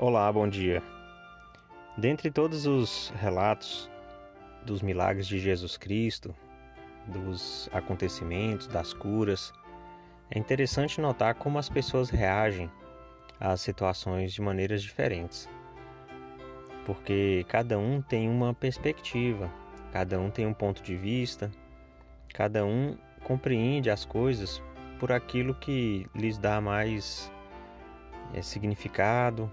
Olá, bom dia. Dentre todos os relatos dos milagres de Jesus Cristo, dos acontecimentos, das curas, é interessante notar como as pessoas reagem às situações de maneiras diferentes. Porque cada um tem uma perspectiva, cada um tem um ponto de vista, cada um compreende as coisas por aquilo que lhes dá mais é, significado,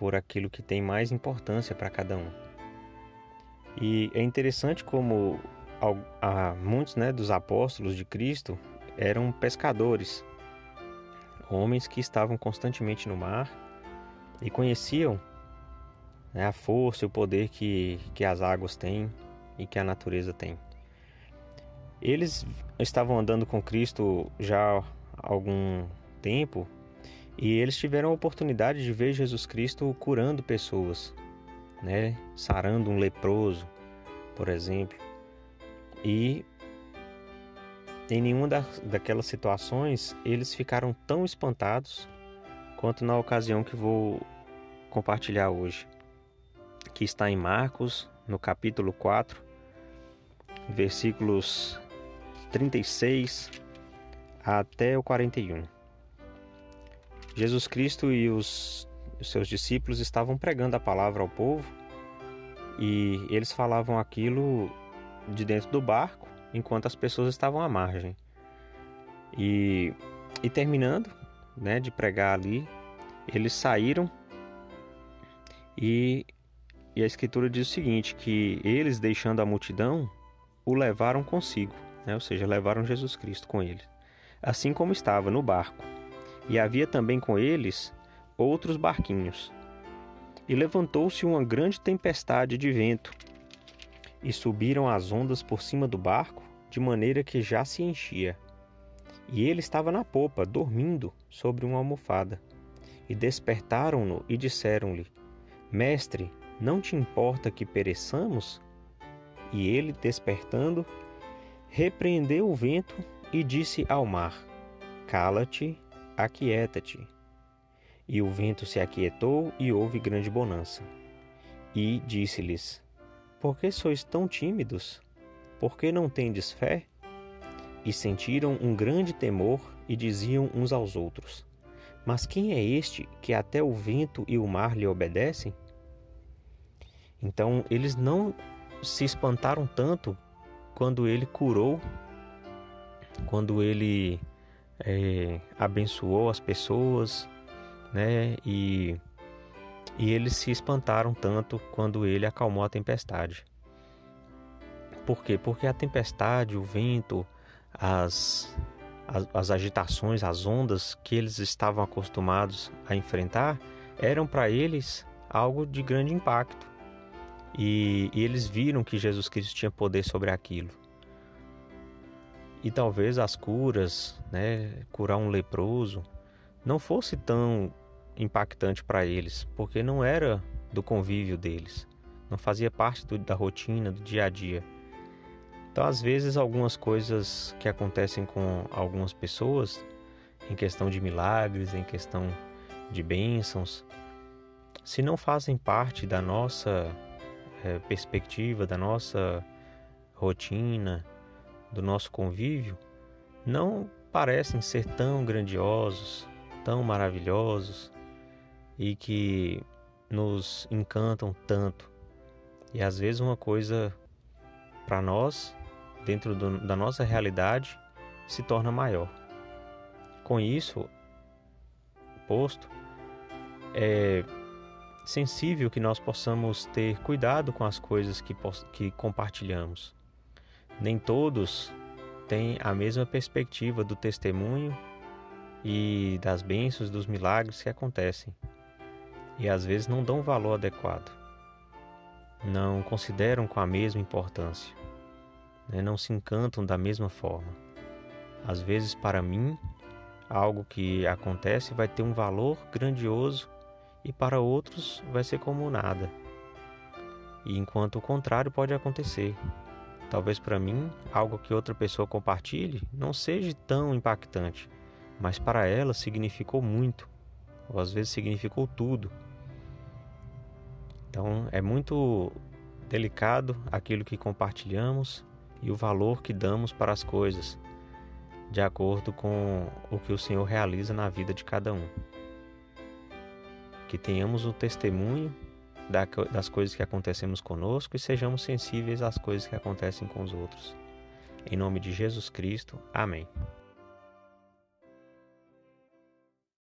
por aquilo que tem mais importância para cada um. E é interessante como muitos né, dos apóstolos de Cristo eram pescadores, homens que estavam constantemente no mar e conheciam né, a força e o poder que, que as águas têm e que a natureza tem. Eles estavam andando com Cristo já há algum tempo e eles tiveram a oportunidade de ver Jesus Cristo curando pessoas, né? Sarando um leproso, por exemplo. E em nenhuma daquelas situações eles ficaram tão espantados quanto na ocasião que vou compartilhar hoje, que está em Marcos, no capítulo 4, versículos 36 até o 41. Jesus Cristo e os, os seus discípulos estavam pregando a palavra ao povo e eles falavam aquilo de dentro do barco enquanto as pessoas estavam à margem. E, e terminando né, de pregar ali, eles saíram e, e a escritura diz o seguinte: que eles, deixando a multidão, o levaram consigo, né, ou seja, levaram Jesus Cristo com eles, assim como estava no barco e havia também com eles outros barquinhos. E levantou-se uma grande tempestade de vento, e subiram as ondas por cima do barco, de maneira que já se enchia. E ele estava na popa, dormindo sobre uma almofada. E despertaram-no e disseram-lhe: Mestre, não te importa que pereçamos? E ele, despertando, repreendeu o vento e disse ao mar: Cala-te Aquieta-te. E o vento se aquietou e houve grande bonança. E disse-lhes: Por que sois tão tímidos? Por que não tendes fé? E sentiram um grande temor e diziam uns aos outros: Mas quem é este que até o vento e o mar lhe obedecem? Então eles não se espantaram tanto quando ele curou, quando ele é, abençoou as pessoas, né? E, e eles se espantaram tanto quando ele acalmou a tempestade. Por quê? Porque a tempestade, o vento, as, as, as agitações, as ondas que eles estavam acostumados a enfrentar eram para eles algo de grande impacto. E, e eles viram que Jesus Cristo tinha poder sobre aquilo e talvez as curas, né, curar um leproso, não fosse tão impactante para eles, porque não era do convívio deles, não fazia parte do, da rotina, do dia a dia. Então, às vezes, algumas coisas que acontecem com algumas pessoas, em questão de milagres, em questão de bênçãos, se não fazem parte da nossa é, perspectiva, da nossa rotina, do nosso convívio não parecem ser tão grandiosos, tão maravilhosos e que nos encantam tanto. E às vezes uma coisa para nós, dentro do, da nossa realidade, se torna maior. Com isso posto, é sensível que nós possamos ter cuidado com as coisas que, que compartilhamos nem todos têm a mesma perspectiva do testemunho e das bênçãos, dos milagres que acontecem. E às vezes não dão valor adequado, não consideram com a mesma importância, né? não se encantam da mesma forma. Às vezes, para mim, algo que acontece vai ter um valor grandioso e para outros vai ser como nada. E enquanto o contrário pode acontecer, Talvez para mim, algo que outra pessoa compartilhe não seja tão impactante, mas para ela significou muito, ou às vezes significou tudo. Então é muito delicado aquilo que compartilhamos e o valor que damos para as coisas, de acordo com o que o Senhor realiza na vida de cada um. Que tenhamos o testemunho das coisas que acontecemos conosco e sejamos sensíveis às coisas que acontecem com os outros. Em nome de Jesus Cristo. Amém.